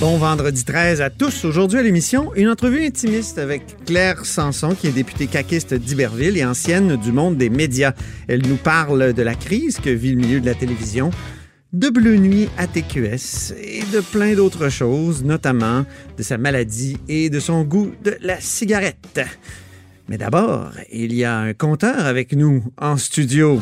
Bon vendredi 13 à tous. Aujourd'hui à l'émission, une entrevue intimiste avec Claire Sanson, qui est députée caquiste d'Iberville et ancienne du monde des médias. Elle nous parle de la crise que vit le milieu de la télévision, de Bleu Nuit à TQS et de plein d'autres choses, notamment de sa maladie et de son goût de la cigarette. Mais d'abord, il y a un compteur avec nous en studio.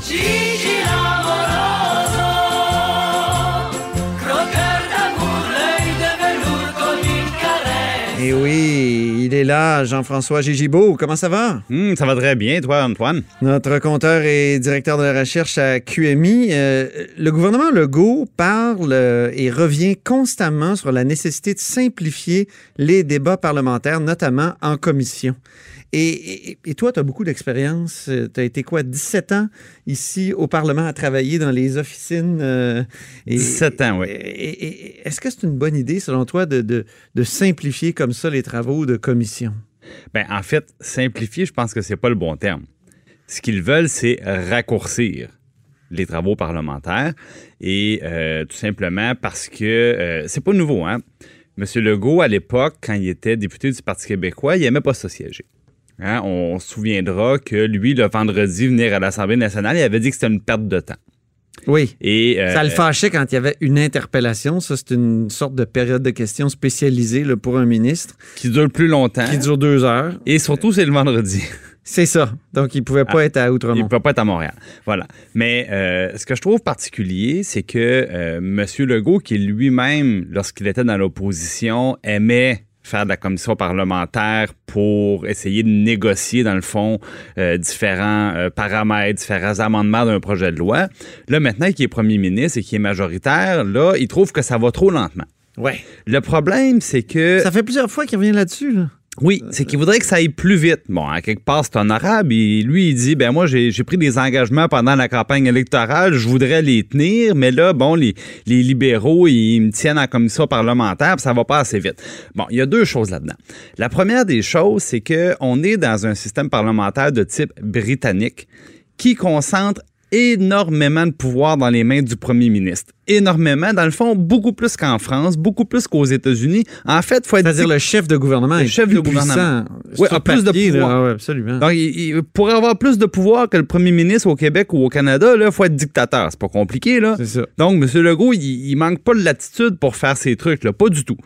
Et oui, il est là, Jean-François Gigibeau. Comment ça va? Hum, ça va très bien, toi, Antoine. Notre compteur et directeur de la recherche à QMI. Euh, le gouvernement Legault parle euh, et revient constamment sur la nécessité de simplifier les débats parlementaires, notamment en commission. Et, et- et toi, tu as beaucoup d'expérience. Tu as été quoi, 17 ans ici au Parlement à travailler dans les officines? euh, et- 17 ans, oui. Est-ce que c'est une bonne idée, selon toi, de, de- de simplifier comme ça les travaux de commission? Ben, en fait, simplifier, je pense que c'est pas le bon terme. Ce qu'ils veulent, c'est raccourcir les travaux parlementaires et euh, tout simplement parce que euh, c'est pas nouveau, hein. Monsieur Legault, à l'époque, quand il était député du Parti québécois, il aimait pas ça siéger. Hein, On se souviendra que lui, le vendredi, venir à l'Assemblée nationale, il avait dit que c'était une perte de temps. Oui. Et, euh, Ça le fâchait quand il y avait une interpellation. Ça, c'est une sorte de période de questions spécialisée là, pour un ministre qui dure plus longtemps. qui dure deux heures. Et surtout, c'est le vendredi. C'est ça. Donc, il pouvait pas être à Il Outremont. ne peut pas être à Montréal. Voilà. Mais euh, ce que je trouve particulier, c'est que euh, M. Legault, qui lui-même, lorsqu'il était dans l'opposition, aimait faire de la commission parlementaire pour essayer de négocier, dans le fond, euh, différents euh, paramètres, différents amendements d'un projet de loi. Là, maintenant qu'il est premier ministre et qu'il est majoritaire, là, il trouve que ça va trop lentement. Ouais. Le problème, c'est que... Ça fait plusieurs fois qu'il revient là-dessus. Là. Oui, c'est qu'il voudrait que ça aille plus vite. Bon, à quelque part, c'est honorable. Et lui, il dit, ben moi, j'ai j'ai pris des engagements pendant la campagne électorale, je voudrais les tenir, mais là, bon, les, les libéraux, ils me tiennent en commission parlementaire, puis ça va pas assez vite. Bon, il y a deux choses là-dedans. La première des choses, c'est que on est dans un système parlementaire de type britannique qui concentre énormément de pouvoir dans les mains du premier ministre. Énormément, dans le fond, beaucoup plus qu'en France, beaucoup plus qu'aux États-Unis. En fait, faut être C'est-à-dire le chef de gouvernement Le est chef plus de gouvernement. puissant Oui, a plus de papier, là. pouvoir. Ah ouais, absolument. Donc, il, il- pour avoir plus de pouvoir que le premier ministre au Québec ou au Canada, il faut être dictateur. C'est pas compliqué, là. C'est ça. Donc, M. Legault, il, il manque pas de latitude pour faire ces trucs-là, pas du tout.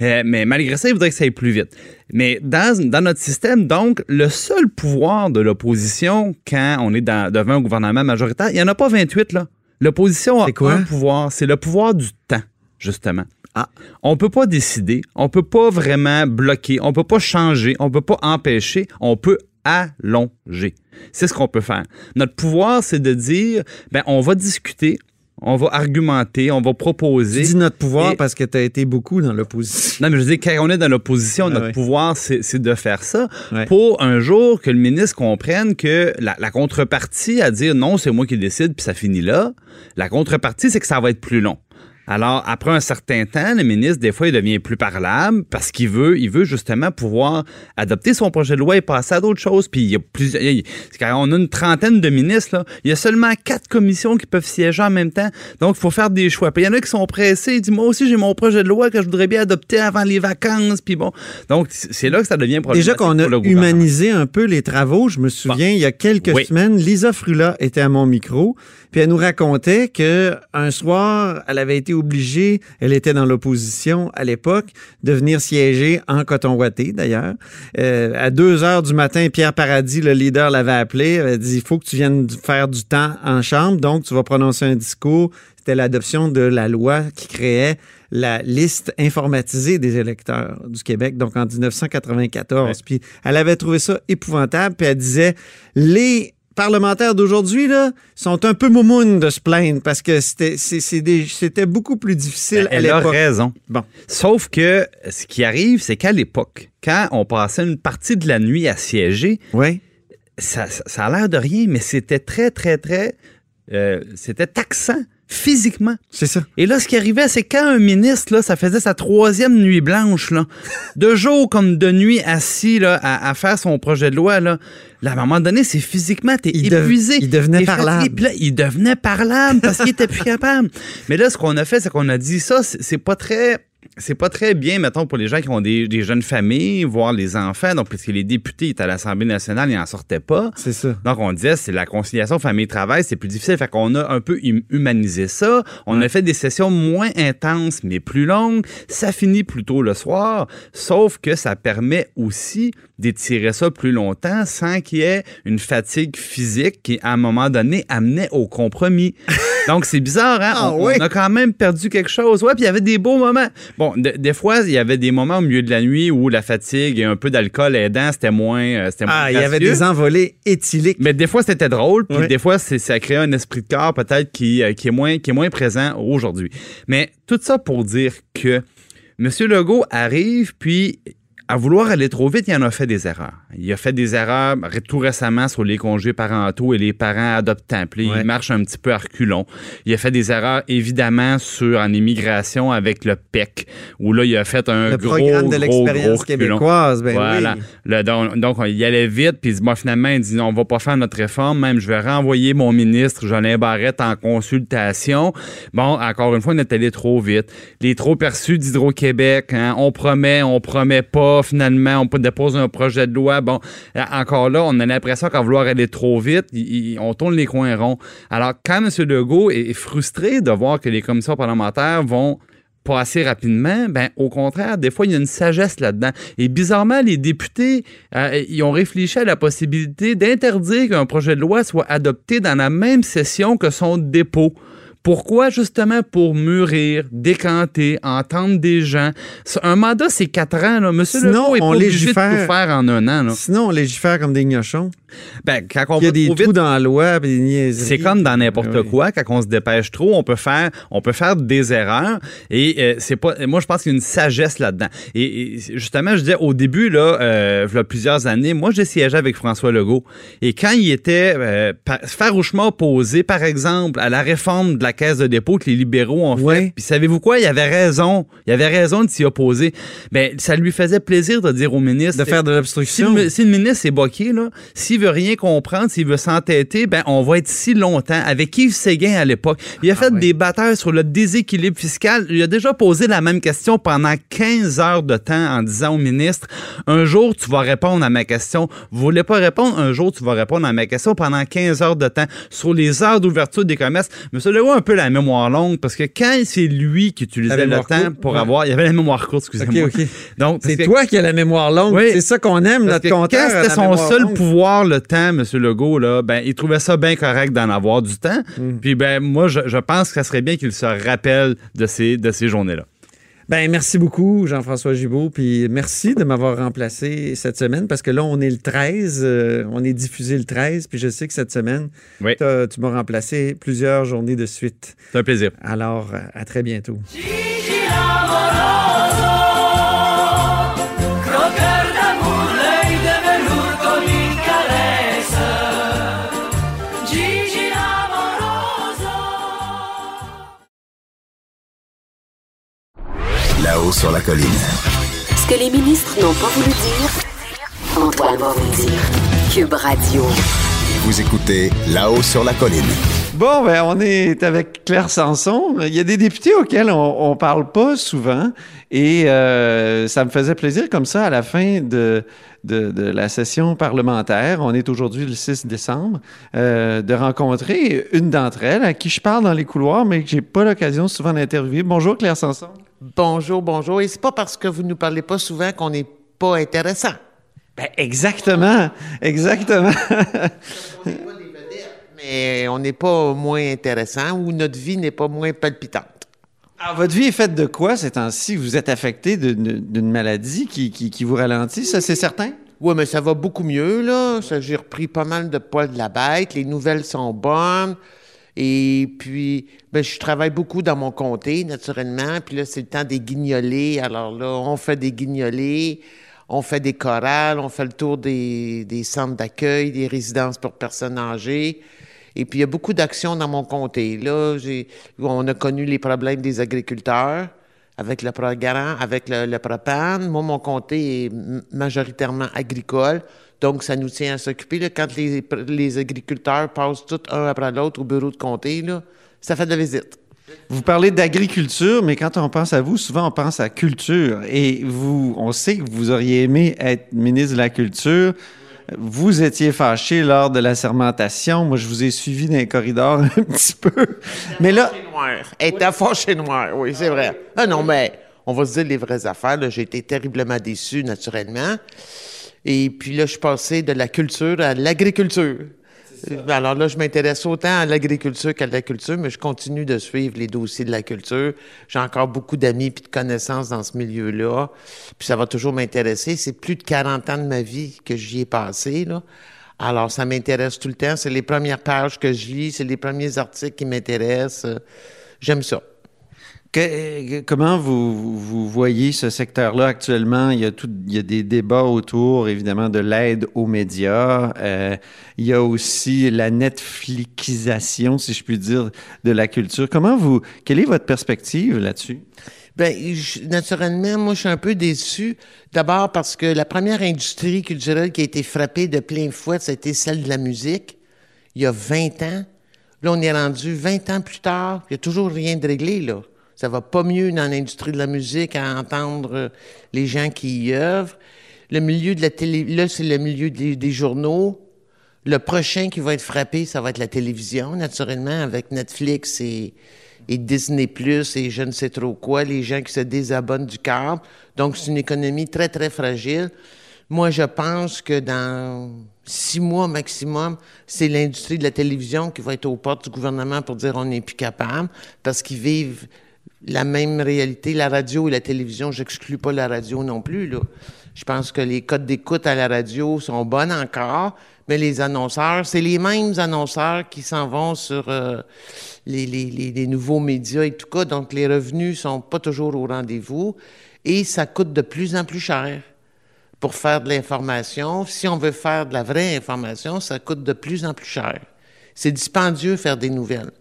Euh, mais malgré ça, il voudrait que ça aille plus vite. Mais dans, dans notre système, donc, le seul pouvoir de l'opposition quand on est dans- devant un gouvernement majoritaire, il n'y en a pas 28, là. L'opposition a quoi? un pouvoir, c'est le pouvoir du temps, justement. Ah. On peut pas décider, on peut pas vraiment bloquer, on peut pas changer, on peut pas empêcher, on peut allonger. C'est ce qu'on peut faire. Notre pouvoir, c'est de dire, ben, on va discuter, on va argumenter, on va Tu proposer. dis notre pouvoir Et- parce que tu as été beaucoup dans l'opposition. Non, mais je veux dire, quand on est dans l'opposition, Ah notre pouvoir, c'est de faire ça pour un jour que le ministre comprenne que la, la contrepartie à dire non, c'est moi qui décide, puis ça finit là, la contrepartie, c'est que ça va être plus long. Alors, après un certain temps, le ministre, des fois, il devient plus parlable parce qu'il veut, il veut justement pouvoir adopter son projet de loi et passer à d'autres choses. Puis il y a plusieurs, il on a une trentaine de ministres, là, il y a seulement quatre commissions qui peuvent siéger en même temps. Donc, il faut faire des choix. Puis il y en a qui sont pressés. Ils disent, moi aussi, j'ai mon projet de loi que je voudrais bien adopter avant les vacances. Puis bon. Donc, c'est là que ça devient problématique. Déjà qu'on a humanisé un peu les travaux, je me souviens, il y a quelques Oui. semaines, Lisa Frula était à mon micro, puis elle nous racontait que un soir, elle avait été obligée, elle était dans l'opposition à l'époque, de venir siéger en coton ouaté d'ailleurs. Euh, à 2 heures du matin, Pierre Paradis, le leader, l'avait appelé, elle avait dit, il faut que tu viennes faire du temps en chambre, donc tu vas prononcer un discours. C'était l'adoption de la loi qui créait la liste informatisée des électeurs du Québec, donc en 1994. Puis elle avait trouvé ça épouvantable, puis elle disait les parlementaires d'aujourd'hui là sont un peu moumounes de se plaindre parce que c'était beaucoup plus difficile à Elle a l'époque. raison. Bon, Sauf que ce qui arrive, c'est qu'à l'époque, quand on passait une partie de la nuit à siéger, oui. ça, ça- ça a l'air de rien, mais c'était très, très, très. euh, c'était taxant physiquement. C'est ça. Et là, ce qui arrivait, c'est quand un ministre, là, ça faisait sa troisième nuit blanche, là, de jour comme de nuit, assis là, à, faire son projet de loi, là, là à un moment donné, c'est physiquement, t'es épuisé. il devenait parlable. là, il devenait parlable parce qu'il était plus capable. Mais là, ce qu'on a fait, c'est qu'on a dit ça, c'est pas très c'est pas très bien, mettons, pour les gens qui ont des, jeunes familles, voir les enfants. Donc, puisque les députés étaient à l'Assemblée nationale, ils n'en sortaient pas. C'est ça. Donc, on disait, c'est la conciliation famille-travail, c'est plus difficile. Fait qu'on a un peu humanisé ça. On a fait des sessions moins intenses, mais plus longues. Ça finit plus tôt le soir. Sauf que ça permet aussi d'étirer ça plus longtemps sans qu'il y ait une fatigue physique qui, à un moment donné, amenait au compromis. Donc, c'est bizarre, hein? Ah on, a quand même perdu quelque chose. Ouais, puis il y avait des beaux moments. Bon, des fois, il y avait des moments au milieu de la nuit où la fatigue et un peu d'alcool aidant, c'était moins, euh, c'était Ah, il y avait des envolées éthyliques. Mais des fois, c'était drôle. Puis des fois, ça crée un esprit de corps peut-être qui, euh, qui, est moins, qui est moins présent aujourd'hui. Mais tout ça pour dire que M. Legault arrive, puis à vouloir aller trop vite, il en a fait des erreurs. Il a fait des erreurs tout récemment sur les congés parentaux et les parents adoptants. Puis il marche un petit peu à reculons. Il a fait des erreurs, évidemment, sur en immigration avec le PEC, où là, il a fait un le gros, programme de l'expérience québécoise. Ben voilà. Le, donc, donc, il allait vite, puis finalement, il dit, non, on va pas faire notre réforme, même je vais renvoyer mon ministre Jolin Barrette en consultation. Bon, encore une fois, on est allé trop vite. Les trop perçus d'Hydro-Québec, hein, on promet, on promet pas, finalement, on peut déposer un projet de loi. Bon, euh, encore là, on a l'impression qu'en vouloir aller trop vite, on tourne les coins ronds. Alors, quand M. Legault est frustré de voir que les commissions parlementaires vont pas assez rapidement, ben au contraire, des fois il y a une sagesse là-dedans. Et bizarrement, les députés, euh, ils ont réfléchi à la possibilité d'interdire qu'un projet de loi soit adopté dans la même session que son dépôt. Pourquoi? Justement pour mûrir, décanter, entendre des gens? Un mandat, c'est quatre ans. Là. Monsieur Sinon, est on pas obligé de tout faire en un an. Là. Sinon, on légifère comme des gnochons. Ben, quand on Il y a des trous dans la loi, C'est comme dans n'importe ben quoi. Quand on se dépêche trop, on peut faire, on peut faire des erreurs. Et euh, c'est pas. Moi, je pense qu'il y a une sagesse là-dedans. Et, justement, je disais au début là, euh, il y a plusieurs années, moi, j'ai siégé avec François Legault. Et quand il était euh, farouchement opposé, par exemple, à la réforme de la caisse de dépôt que les libéraux ont fait. Puis savez-vous quoi? Il avait raison. Il avait raison de s'y opposer. Ben, ça lui faisait plaisir de dire au ministre. De faire de l'obstruction. Si, le ministre est boqué, là, s'il veut rien comprendre, s'il veut s'entêter, ben, on va être si longtemps. Avec Yves Séguin à l'époque, il a ah fait des batailles sur le déséquilibre fiscal. Il a déjà posé la même question pendant 15 heures de temps en disant au ministre, un jour, tu vas répondre à ma question. Vous voulez pas répondre? Un jour, tu vas répondre à ma question pendant 15 heures de temps sur les heures d'ouverture des commerces. Monsieur Legault, un peu la mémoire longue parce que quand c'est lui qui utilisait le temps pour avoir. Il y avait la mémoire courte, excusez-moi. Donc, c'est toi qui as la mémoire longue. C'est ça qu'on aime, notre compteur. Quand c'était son seul pouvoir, le temps, M. Legault, là, ben, il trouvait ça bien correct d'en avoir du temps. Mm. Puis, ben, moi, je, je, pense que ça serait bien qu'il se rappelle de ces, de ces journées-là. Ben merci beaucoup, Jean-François Gibault. Puis merci de m'avoir remplacé cette semaine parce que là, on est le 13. Euh, on est diffusé le 13. Puis je sais que cette semaine, tu m'as remplacé plusieurs journées de suite. C'est un plaisir. Alors, à très bientôt. Sur la colline. Ce que les ministres n'ont pas voulu dire, Antoine va vous dire. Cube Radio. Vous écoutez là-haut sur la colline. Bon, ben, on est avec Claire Sanson. Il y a des députés auxquels on, ne parle pas souvent et euh, ça me faisait plaisir comme ça à la fin de, de, la session parlementaire. On est aujourd'hui le 6 décembre euh, de rencontrer une d'entre elles à qui je parle dans les couloirs, mais que j'ai pas l'occasion souvent d'interviewer. Bonjour Claire Sanson. Bonjour, bonjour. Et c'est pas parce que vous nous parlez pas souvent qu'on n'est pas intéressant. Ben, exactement, exactement. mais on n'est pas moins intéressant ou notre vie n'est pas moins palpitante. Alors, votre vie est faite de quoi ces temps-ci? Vous êtes affecté d'une maladie qui, vous ralentit, ça, c'est certain? Oui, mais ça va beaucoup mieux, là. J'ai repris pas mal de poils de la bête. Les nouvelles sont bonnes. Et puis, ben, je travaille beaucoup dans mon comté, naturellement. Puis là, c'est le temps des guignolés. Alors là, on fait des guignolés, on fait des chorales, on fait le tour des centres d'accueil, des résidences pour personnes âgées. Et puis, il y a beaucoup d'actions dans mon comté. Là, on a connu les problèmes des agriculteurs avec le programme, avec le, propane. Moi, mon comté est majoritairement agricole. Donc, ça nous tient à s'occuper. Quand les, agriculteurs passent tout un après l'autre au bureau de comté, ça fait de la visite. Vous parlez d'agriculture, mais quand on pense à vous, souvent on pense à culture. Et vous, on sait que vous auriez aimé être ministre de la Culture. Vous étiez fâché lors de la sermentation. Moi, je vous ai suivi dans les corridors un petit peu. Mais là. Elle était fâchée noir, oui, c'est vrai. Ah non, mais on va se dire les vraies affaires. J'ai été terriblement déçu, naturellement. Et puis là, je suis passé de la culture à l'agriculture. Euh, Alors là, je m'intéresse autant à l'agriculture qu'à la culture, mais je continue de suivre les dossiers de la culture. J'ai encore beaucoup d'amis puis de connaissances dans ce milieu-là. Puis ça va toujours m'intéresser. C'est plus de 40 ans de ma vie que j'y ai passé, là. Alors, ça m'intéresse tout le temps. C'est les premières pages que je lis, c'est les premiers articles qui m'intéressent. J'aime ça. Que- comment vous, voyez ce secteur-là actuellement? Il y, a des débats autour, évidemment, de l'aide aux médias. Euh, il y a aussi la Netflixisation, si je puis dire, de la culture. Comment vous, quelle est votre perspective là-dessus? Ben, naturellement, moi, je suis un peu déçu. D'abord parce que la première industrie culturelle qui a été frappée de plein fouet, c'était celle de la musique, il y a 20 ans. Là, on est rendu 20 ans plus tard, il n'y a toujours rien de réglé, là. Ça va pas mieux dans l'industrie de la musique à entendre euh, les gens qui y œuvrent. Le milieu de la télé, là, c'est le milieu des, journaux. Le prochain qui va être frappé, ça va être la télévision, naturellement, avec Netflix et, et Disney Plus et je ne sais trop quoi, les gens qui se désabonnent du câble. Donc, c'est une économie très, très fragile. Moi, je pense que dans six mois maximum, c'est l'industrie de la télévision qui va être aux portes du gouvernement pour dire on n'est plus capable parce qu'ils vivent la même réalité, la radio et la télévision. J'exclus pas la radio non plus, là. Je pense que les codes d'écoute à la radio sont bonnes encore, mais les annonceurs, c'est les mêmes annonceurs qui s'en vont sur euh, les, nouveaux médias et tout cas. Donc, les revenus sont pas toujours au rendez-vous et ça coûte de plus en plus cher pour faire de l'information. Si on veut faire de la vraie information, ça coûte de plus en plus cher. C'est dispendieux faire des nouvelles.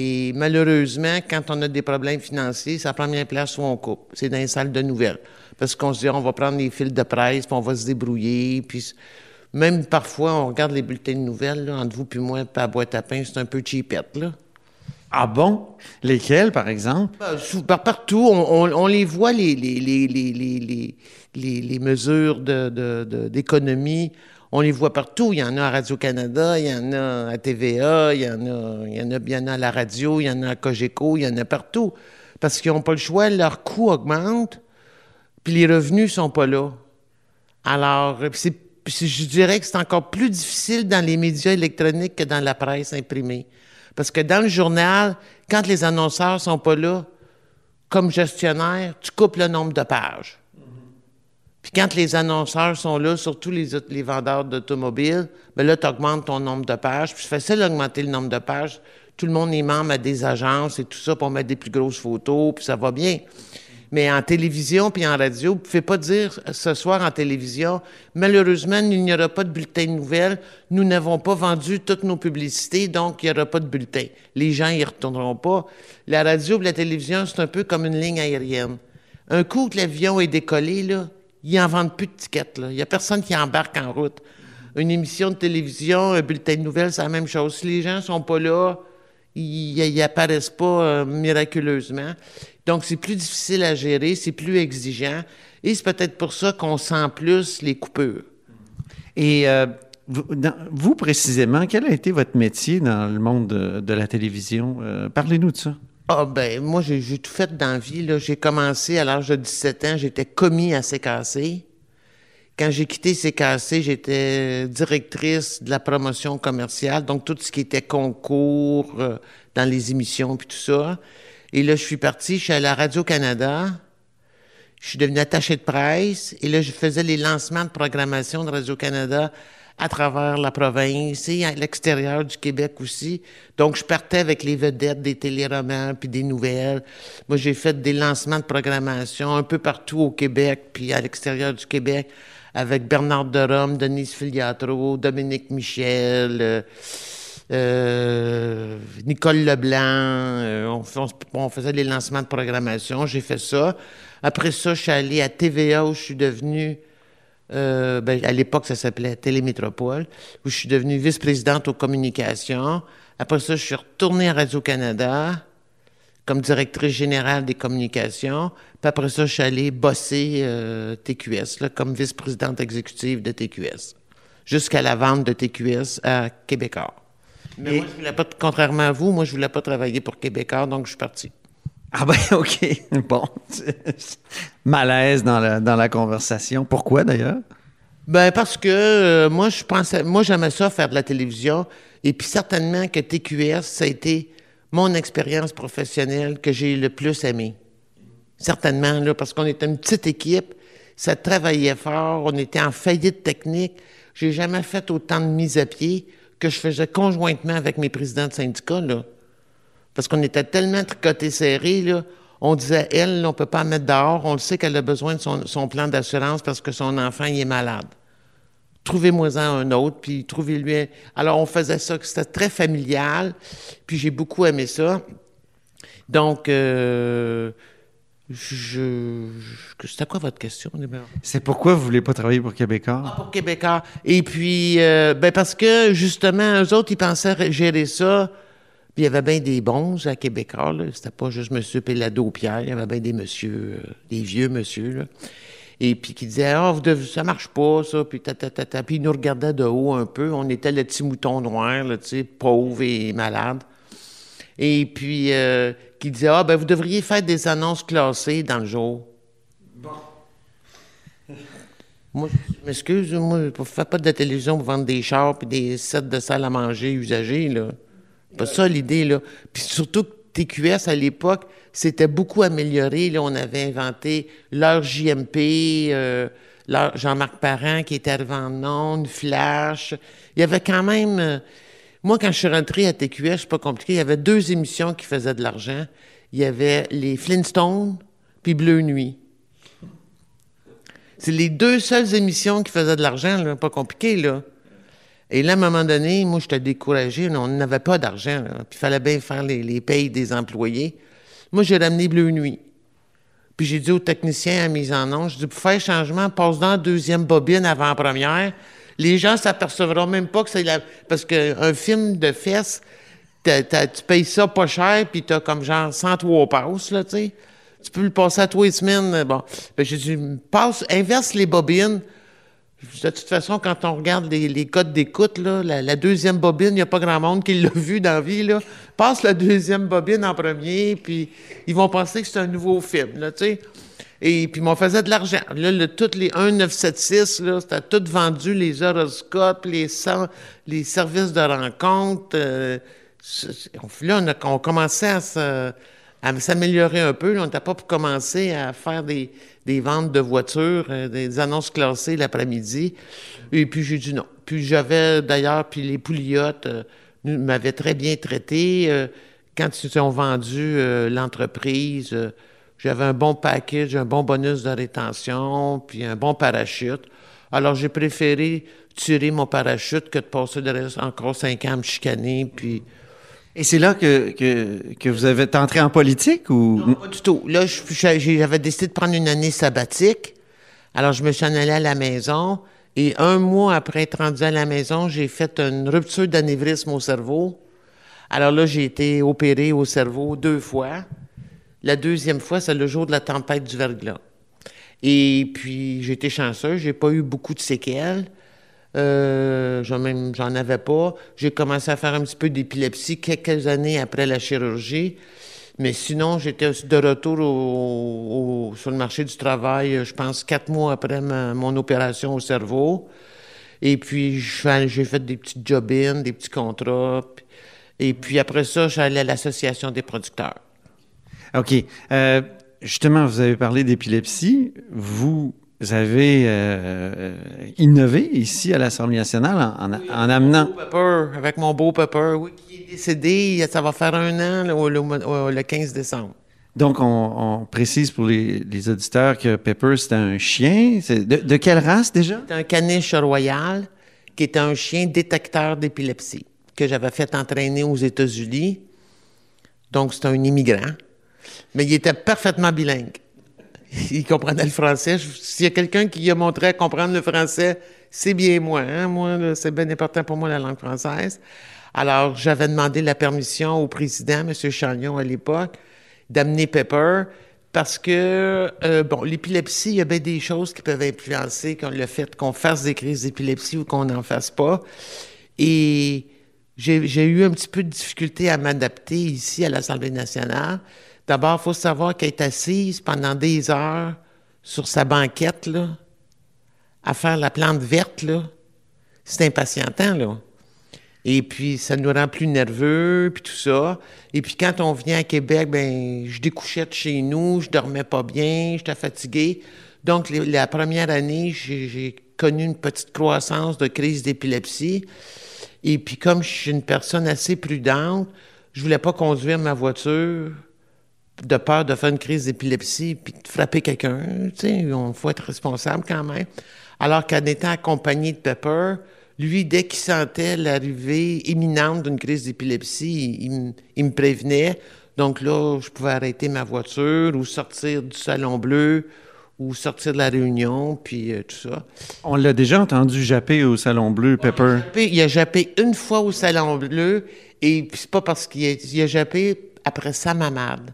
Et malheureusement, quand on a des problèmes financiers, c'est la première place où on coupe. C'est dans les salles de nouvelles. Parce qu'on se dit, on va prendre les fils de presse, puis on va se débrouiller. Puis même parfois, on regarde les bulletins de nouvelles, là, entre vous puis moi, la boîte à pain, c'est un peu cheapette, là. Ah bon? Lesquels, par exemple? Ben, sous- par- partout, on, on- on les voit, les, mesures de- de- de- d'économie. On les voit partout. Il y en a à Radio-Canada, il y en a à TVA, il y en a, il y en a, il y en a à la radio, il y en a à Cogeco, il y en a partout. Parce qu'ils n'ont pas le choix, leurs coûts augmentent, puis les revenus sont pas là. Alors, c'est- je dirais que c'est encore plus difficile dans les médias électroniques que dans la presse imprimée. Parce que dans le journal, quand les annonceurs sont pas là, comme gestionnaire, tu coupes le nombre de pages. Puis quand les annonceurs sont là, surtout les, les vendeurs d'automobiles, ben là, tu augmentes ton nombre de pages. Puis c'est facile d'augmenter le nombre de pages. Tout le monde est membre à des agences et tout ça pour mettre des plus grosses photos, puis ça va bien. Mais en télévision puis en radio, vous ne pouvez pas dire ce soir en télévision, malheureusement, il n'y aura pas de bulletin de nouvelles. Nous n'avons pas vendu toutes nos publicités, donc il n'y aura pas de bulletin. Les gens y retourneront pas. La radio et la télévision, c'est un peu comme une ligne aérienne. Un coup que l'avion est décollé, là, ils n'en vendent plus de tickets. Il n'y a personne qui embarque en route. Une émission de télévision, un bulletin de nouvelles, c'est la même chose. Si les gens sont pas là, ils n'apparaissent pas euh, miraculeusement. Donc, c'est plus difficile à gérer, c'est plus exigeant. Et c'est peut-être pour ça qu'on sent plus les coupures. Et euh, vous, précisément, quel a été votre métier dans le monde de, de la télévision? Euh, Parlez-nous de ça. Ah ben, moi, j'ai tout fait dans vie. J'ai commencé à l'âge de 17 ans, j'étais commis à CKC. Quand j'ai quitté CKC, j'étais directrice de la promotion commerciale, donc tout ce qui était concours euh, dans les émissions puis tout ça. Et là, je suis parti, je suis allé à Radio-Canada. Je suis devenu attaché de presse et là, je faisais les lancements de programmation de Radio-Canada à travers la province et à l'extérieur du Québec aussi. Donc, je partais avec les vedettes des téléromans puis des nouvelles. Moi, j'ai fait des lancements de programmation un peu partout au Québec puis à l'extérieur du Québec avec Bernard de Rome, Denise Filiatro, Dominique Michel, euh, euh, Nicole Leblanc, euh, on faisait les lancements de programmation, j'ai fait ça. Après ça, je suis allé à TVA où je suis devenu, euh, ben, à l'époque ça s'appelait Télémétropole, où je suis devenu vice-présidente aux communications. Après ça, je suis retourné à Radio-Canada comme directrice générale des communications. Puis après ça, je suis allé bosser euh, TQS là, comme vice-présidente exécutive de TQS, jusqu'à la vente de TQS à Québécois. Mais moi, je voulais pas, contrairement à vous, moi, je voulais pas travailler pour Québécois, donc je suis parti. Ah ben OK. Bon. Malaise dans la, dans la conversation. Pourquoi d'ailleurs? Ben parce que euh, moi je pensais moi j'aimais ça faire de la télévision et puis certainement que TQS ça a été mon expérience professionnelle que j'ai le plus aimé. Certainement là parce qu'on était une petite équipe, ça travaillait fort, on était en faillite technique. J'ai jamais fait autant de mise à pied que je faisais conjointement avec mes présidents de syndicats. Parce qu'on était tellement tricotés serrés, là. On disait, elle, on peut pas la mettre dehors. On le sait qu'elle a besoin de son, son plan d'assurance parce que son enfant, il est malade. Trouvez-moi-en un autre, puis trouvez-lui un... Alors, on faisait ça, c'était très familial, puis j'ai beaucoup aimé ça. Donc, euh, je... je- C'était quoi votre question? C'est pourquoi vous voulez pas travailler pour Québécois? pour Québécois. Et puis, euh, ben parce que, justement, eux autres, ils pensaient gérer ça. Puis il y avait bien des bons à Québécois, là. C'était pas juste M. Pellado-Pierre. Il y avait bien des monsieur, euh, des vieux monsieur, là. Et puis qui disaient, ah, vous devez- ça marche pas, ça. Puis ta, ta, ta, ta. Puis ils nous regardaient de haut un peu. On était le petit mouton noir, tu sais, pauvre et malade. Et puis, euh, qui disaient, ah, ben vous devriez faire des annonces classées dans le jour. Moi, je m'excuse, moi, je ne fais pas de télévision pour vendre des chars et des sets de salle à manger usagés, là. Pas ça l'idée, là. Puis surtout que TQS, à l'époque, c'était beaucoup amélioré. On avait inventé l'heure JMP, euh, l'heure Jean-Marc Parent qui était arrivé en ondes, Flash. Il y avait quand même... euh, moi, quand je suis rentré à TQS, c'est pas compliqué, il y avait deux émissions qui faisaient de l'argent. Il y avait les Flintstones puis Bleu Nuit. C'est les deux seules émissions qui faisaient de l'argent, pas compliqué. Et là, à un moment donné, moi, j'étais découragé. On n'avait pas d'argent. Puis il fallait bien faire les, les payes des employés. Moi, j'ai ramené Bleu Nuit. Puis j'ai dit au technicien à mise en onde, je dis, pour faire changement, passe dans la deuxième bobine avant première. Les gens s'apercevront même pas que c'est la... Parce qu'un film de fesses, tu payes ça pas cher, puis t'as comme genre 103 passes, là, tu sais. Tu peux le passer à les semaines. euh, Bon. Ben, j'ai dit, passe, inverse les bobines. De toute façon, quand on regarde les, les codes d'écoute, la, la deuxième bobine, il n'y a pas grand monde qui l'a vu dans la vie. Là. Passe la deuxième bobine en premier, puis ils vont penser que c'est un nouveau film. Là. Et puis, on faisait de l'argent. Là, toutes les 1976, là, c'était tout vendu, les horoscopes, les, les services de rencontre. euh, là, on, a, on commençait à se- à s'améliorer un peu. On n'était pas pour commencer à faire des, des ventes de voitures, euh, des annonces classées l'après-midi. Et puis j'ai dit non. Puis j'avais d'ailleurs, puis les Pouliottes euh, m'avaient très bien traité. euh, quand ils ont vendu l'entreprise, j'avais un bon package, un bon bonus de rétention, puis un bon parachute. Alors j'ai préféré tirer mon parachute que de passer le reste encore cinq ans à me chicaner, puis... Et c'est là que, que, vous avez entré en politique ou... Non, pas du tout. Là, j'avais décidé de prendre une année sabbatique. Alors, je me suis en allé à la maison. Et un mois après être rendu à la maison, j'ai fait une rupture d'anévrisme au cerveau. Alors là, j'ai été opéré au cerveau deux fois. La deuxième fois, c'est le jour de la tempête du verglas. Et puis, j'ai été chanceux. J'ai pas eu beaucoup de séquelles. Euh, j'en avais pas. J'ai commencé à faire un petit peu d'épilepsie quelques années après la chirurgie. Mais sinon, j'étais de retour sur le marché du travail, je pense, quatre mois après mon opération au cerveau. Et puis, j'ai fait des petites job-ins, des petits contrats. Et puis après ça, allé à l'Association des producteurs. OK. Euh, justement, vous avez parlé d'épilepsie. Vous avez euh, euh, innové ici à l'Assemblée nationale en, en- en amenant... Pepper, avec mon beau Pepper, oui, qui est décédé, ça va faire un an, le, au- le 15 décembre. Donc, on, on précise pour les, les auditeurs que Pepper, c'est un chien. C'est de, de quelle race déjà? C'est un caniche royal qui est un chien détecteur d'épilepsie. que j'avais fait entraîner aux États-Unis. Donc, c'est un immigrant. Mais il était parfaitement bilingue. Il comprenait le français. S'il y a quelqu'un qui a montré à comprendre le français, c'est bien moi. Hein? Moi, c'est bien important pour moi la langue française. Alors, j'avais demandé la permission au président, M. Chagnon, à l'époque, d'amener Pepper parce que, euh, bon, l'épilepsie, il y a bien des choses qui peuvent influencer comme le fait qu'on fasse des crises d'épilepsie ou qu'on n'en fasse pas. Et j'ai eu un petit peu de difficulté à m'adapter ici à l'Assemblée nationale. D'abord, il faut savoir qu'elle est assise pendant des heures sur sa banquette, là, à faire la plante verte, là. C'est impatientant, là. Et puis, ça nous rend plus nerveux, puis tout ça. Et puis, quand on vient à Québec, ben, je découchais de chez nous, je dormais pas bien, j'étais fatigué. Donc, la première année, j'ai connu une petite croissance de crise d'épilepsie. Et puis, comme je suis une personne assez prudente, je voulais pas conduire ma voiture de peur de faire une crise d'épilepsie puis de frapper quelqu'un. Tu sais, il faut être responsable quand même. Alors qu'en étant accompagné de Pepper, lui, dès qu'il sentait l'arrivée imminente d'une crise d'épilepsie, il, me prévenait. Donc là, je pouvais arrêter ma voiture ou sortir du Salon Bleu ou sortir de la réunion, puis euh, tout ça. On l'a déjà entendu japper au Salon Bleu, Pepper. Il a, jappé, une fois au Salon Bleu, et c'est pas parce qu'il a, a jappé après sa mamade.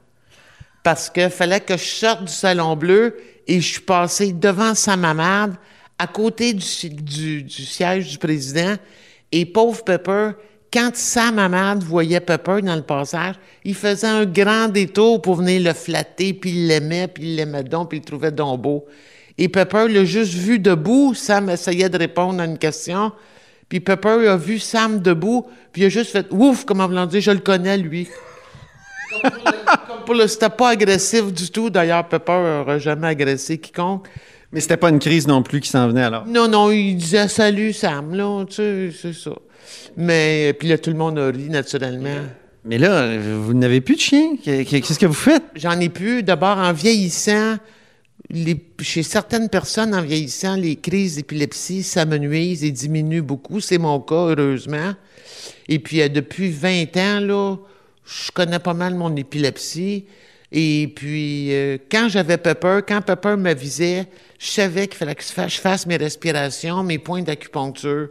Parce qu'il fallait que je sorte du Salon Bleu et je suis passé devant sa mamade à côté du, siège du président. Et pauvre Pepper, quand sa maman voyait Pepper dans le passage, il faisait un grand détour pour venir le flatter, puis il l'aimait, puis il l'aimait donc, puis il trouvait donc beau. Et Pepper l'a juste vu debout. Sam essayait de répondre à une question. Puis Pepper a vu Sam debout, puis il a juste fait ouf, comme on dit, je le connais, lui. C'était pas agressif du tout. D'ailleurs, Pepper n'aurait jamais agressé quiconque. Mais c'était pas une crise non plus qui s'en venait alors? Non, non, il disait salut Sam, là, tu sais, c'est ça. Mais, puis là, tout le monde a ri, naturellement. Mais là, vous n'avez plus de chien? Qu'est-ce que vous faites? J'en ai plus. D'abord, en vieillissant, chez certaines personnes, en vieillissant, les crises d'épilepsie s'amenuisent et diminuent beaucoup. C'est mon cas, heureusement. Et puis, euh, depuis 20 ans, là, je connais pas mal mon épilepsie. Et puis, euh, quand j'avais Pepper, quand Pepper m'avisait, je savais qu'il fallait que je fasse mes respirations, mes points d'acupuncture.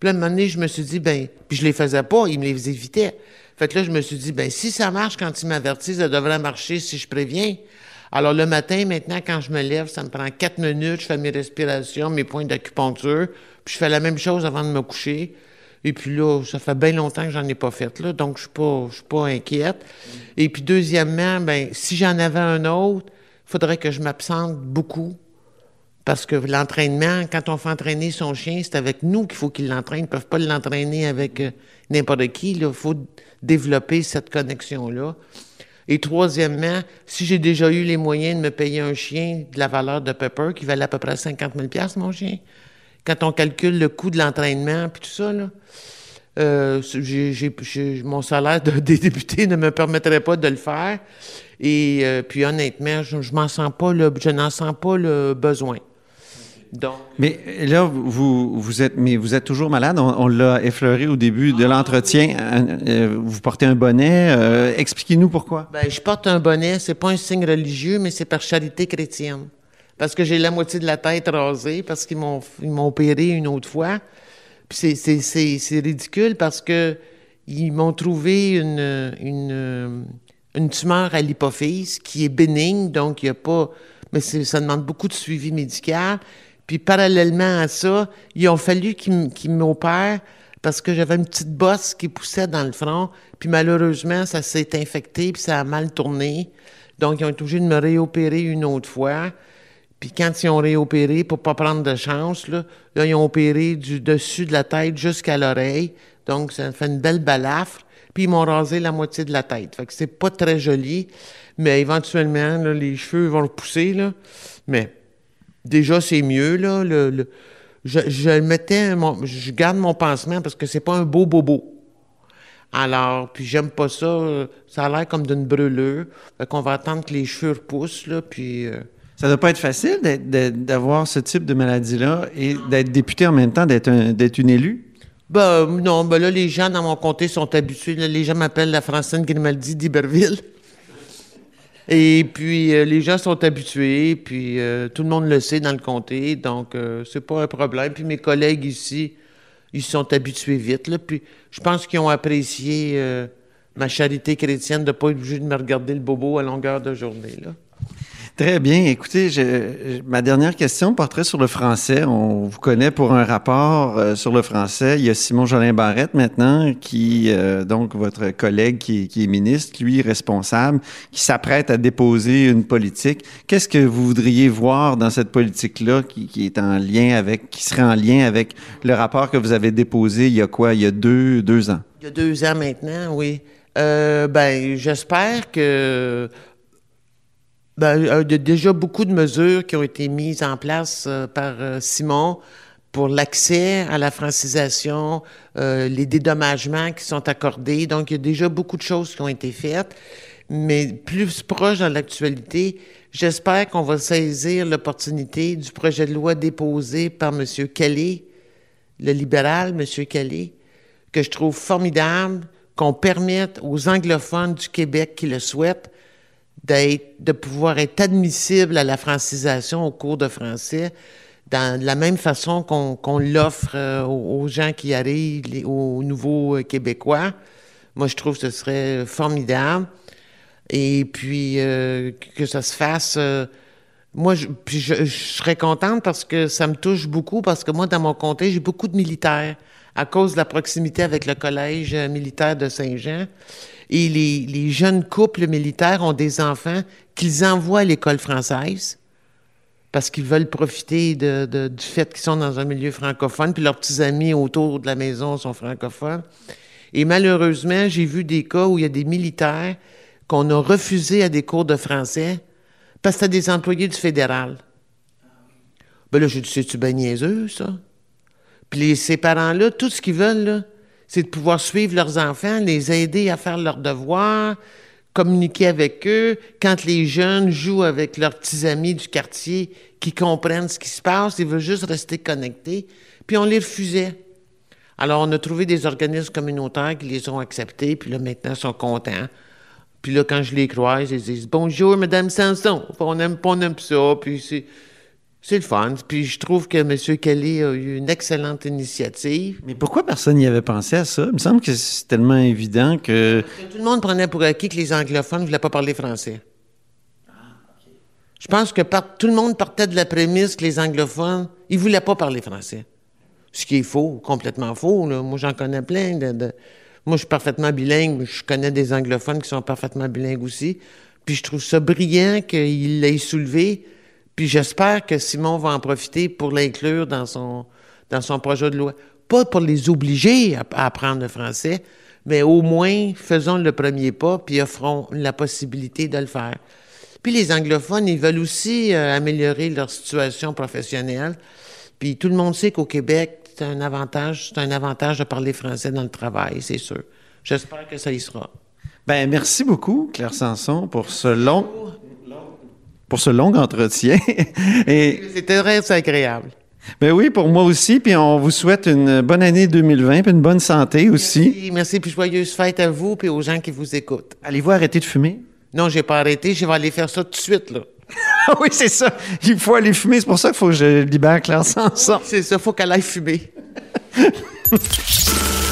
Puis là, à un moment donné, je me suis dit, ben, puis je les faisais pas, il me les évitait. Fait que là, je me suis dit, ben, si ça marche quand il m'avertit, ça devrait marcher si je préviens. Alors, le matin, maintenant, quand je me lève, ça me prend quatre minutes, je fais mes respirations, mes points d'acupuncture, puis je fais la même chose avant de me coucher. Et puis là, ça fait bien longtemps que j'en ai pas fait, là, donc je je suis pas inquiète. Et puis deuxièmement, ben, si j'en avais un autre, il faudrait que je m'absente beaucoup. Parce que l'entraînement, quand on fait entraîner son chien, c'est avec nous qu'il faut qu'il l'entraîne. Ils ne peuvent pas l'entraîner avec euh, n'importe qui. Il faut développer cette connexion-là. Et troisièmement, si j'ai déjà eu les moyens de me payer un chien de la valeur de Pepper, qui valait à peu près 50 000 mon chien, quand on calcule le coût de l'entraînement puis tout ça, là, euh, mon salaire de, des députés ne me permettrait pas de le faire. Et euh, puis honnêtement, je, je m'en sens pas le, je n'en sens pas le besoin. Donc, mais là, vous, vous êtes, mais vous êtes toujours malade. On, l'a effleuré au début de l'entretien. Euh, vous portez un bonnet. Expliquez-nous pourquoi. Ben, je porte un bonnet. C'est pas un signe religieux, mais c'est par charité chrétienne parce que j'ai la moitié de la tête rasée, parce qu'ils m'ont, m'ont opéré une autre fois. Puis c'est, ridicule parce que ils m'ont trouvé une, une, une tumeur à l'hypophyse qui est bénigne, donc il n'y a pas. Mais ça demande beaucoup de suivi médical. Puis parallèlement à ça, il a fallu qu'ils, m'opèrent parce que j'avais une petite bosse qui poussait dans le front. Puis malheureusement, ça s'est infecté, puis ça a mal tourné. Donc, ils ont été obligés de me réopérer une autre fois. Puis quand ils ont réopéré, pour pas prendre de chance, là, ils ont opéré du dessus de la tête jusqu'à l'oreille. Donc, ça fait une belle balafre. Puis ils m'ont rasé la moitié de la tête. Fait que c'est pas très joli. Mais éventuellement, les cheveux vont repousser, là. Mais déjà, c'est mieux, là. Le, je, je mettais, je garde mon pansement parce que c'est pas un beau bobo. Alors, puis j'aime pas ça. Ça a l'air comme d'une brûlure. Fait qu'on va attendre que les cheveux repoussent, là, puis... Euh, ça doit pas être facile d'avoir ce type de maladie-là et d'être député en même temps, d'être une élue? Ben, non, ben là, les gens dans mon comté sont habitués. les gens m'appellent la Francine Grimaldi d'Iberville. Et puis, euh, les gens sont habitués, puis euh, tout le monde le sait dans le comté, donc euh, c'est pas un problème. Puis mes collègues ici, ils sont habitués vite. Puis je pense qu'ils ont apprécié euh, ma charité chrétienne de pas être obligé de me regarder le bobo à longueur de journée, là. Très bien. Écoutez, je- ma dernière question porterait sur le français. On vous connaît pour un rapport euh, sur le français. Il y a Simon Jolin Barrette maintenant, qui, euh, donc votre collègue qui, qui est ministre, lui responsable, qui s'apprête à déposer une politique. Qu'est-ce que vous voudriez voir dans cette politique-là qui, qui est en lien avec, qui serait en lien avec le rapport que vous avez déposé il y a quoi, il y a deux, deux ans? Il y a deux ans maintenant, oui. Euh, ben, j'espère que. Ben, euh, il y a déjà beaucoup de mesures qui ont été mises en place euh, par euh, Simon pour l'accès à la francisation, euh, les dédommagements qui sont accordés. Donc, il y a déjà beaucoup de choses qui ont été faites. Mais plus proche dans l'actualité, j'espère qu'on va saisir l'opportunité du projet de loi déposé par M. Kelly, le libéral, M. Kelly, que je trouve formidable qu'on permette aux anglophones du Québec qui le souhaitent de pouvoir être admissibles à la francisation au cours de français dans la même façon qu'on, l'offre euh, aux, gens qui arrivent, aux nouveaux euh, Québécois. Moi, je trouve que ce serait formidable. Et puis, euh, que ça se fasse. moi, je, je serais contente parce que ça me touche beaucoup, parce que moi, dans mon comté, j'ai beaucoup de militaires à cause de la proximité avec le collège euh, militaire de Saint-Jean. Et les, jeunes couples militaires ont des enfants qu'ils envoient à l'école française parce qu'ils veulent profiter du fait qu'ils sont dans un milieu francophone, puis leurs petits amis autour de la maison sont francophones. Et malheureusement, j'ai vu des cas où il y a des militaires qu'on a refusé à des cours de français parce que c'était des employés du fédéral. Ben là, j'ai dit, c'est-tu bien niaiseux, ça? Puis ces parents-là, tout ce qu'ils veulent, c'est de pouvoir suivre leurs enfants, les aider à faire leurs devoirs, communiquer avec eux. Quand les jeunes jouent avec leurs petits amis du quartier qui comprennent ce qui se passe, ils veulent juste rester connectés. Puis on les refusait. Alors, on a trouvé des organismes communautaires qui les ont acceptés, puis là, maintenant, ils sont contents. Puis là, quand je les croise, ils disent Bonjour, Madame Sanson. On aime, on aime ça, puis c'est. C'est le fun. Puis je trouve que M. Kelly a eu une excellente initiative. Mais pourquoi personne n'y avait pensé à ça? Il me semble que c'est tellement évident que... Tout le monde prenait pour acquis que les anglophones ne voulaient pas parler français. Je pense que par- tout le monde partait de la prémisse que les anglophones, ils voulaient pas parler français. Ce qui est faux, complètement faux. là. Moi, j'en connais plein. De, de- Moi, je suis parfaitement bilingue. mais Je connais des anglophones qui sont parfaitement bilingues aussi. Puis je trouve ça brillant qu'il l'ait soulevé. Puis j'espère que Simon va en profiter pour l'inclure dans son, dans son projet de loi. Pas pour les obliger à, apprendre le français, mais au moins faisons le premier pas puis offrons la possibilité de le faire. Puis les anglophones, ils veulent aussi euh, améliorer leur situation professionnelle. Puis tout le monde sait qu'au Québec, c'est un avantage, c'est un avantage de parler français dans le travail, c'est sûr. J'espère que ça y sera. Ben, merci beaucoup, Claire Sanson, pour ce long, pour ce long entretien. Et, C'était très agréable. ben oui, pour moi aussi. Puis on vous souhaite une bonne année 2020 puis une bonne santé aussi. Merci, merci, puis joyeuses fêtes à vous puis aux gens qui vous écoutent. Allez-vous arrêter de fumer? Non, j'ai pas arrêté, je vais aller faire ça tout de suite, là. Oui, c'est ça. Il faut aller fumer. C'est pour ça qu'il faut que je libère Claire Sanson. C'est ça, faut qu'elle aille fumer.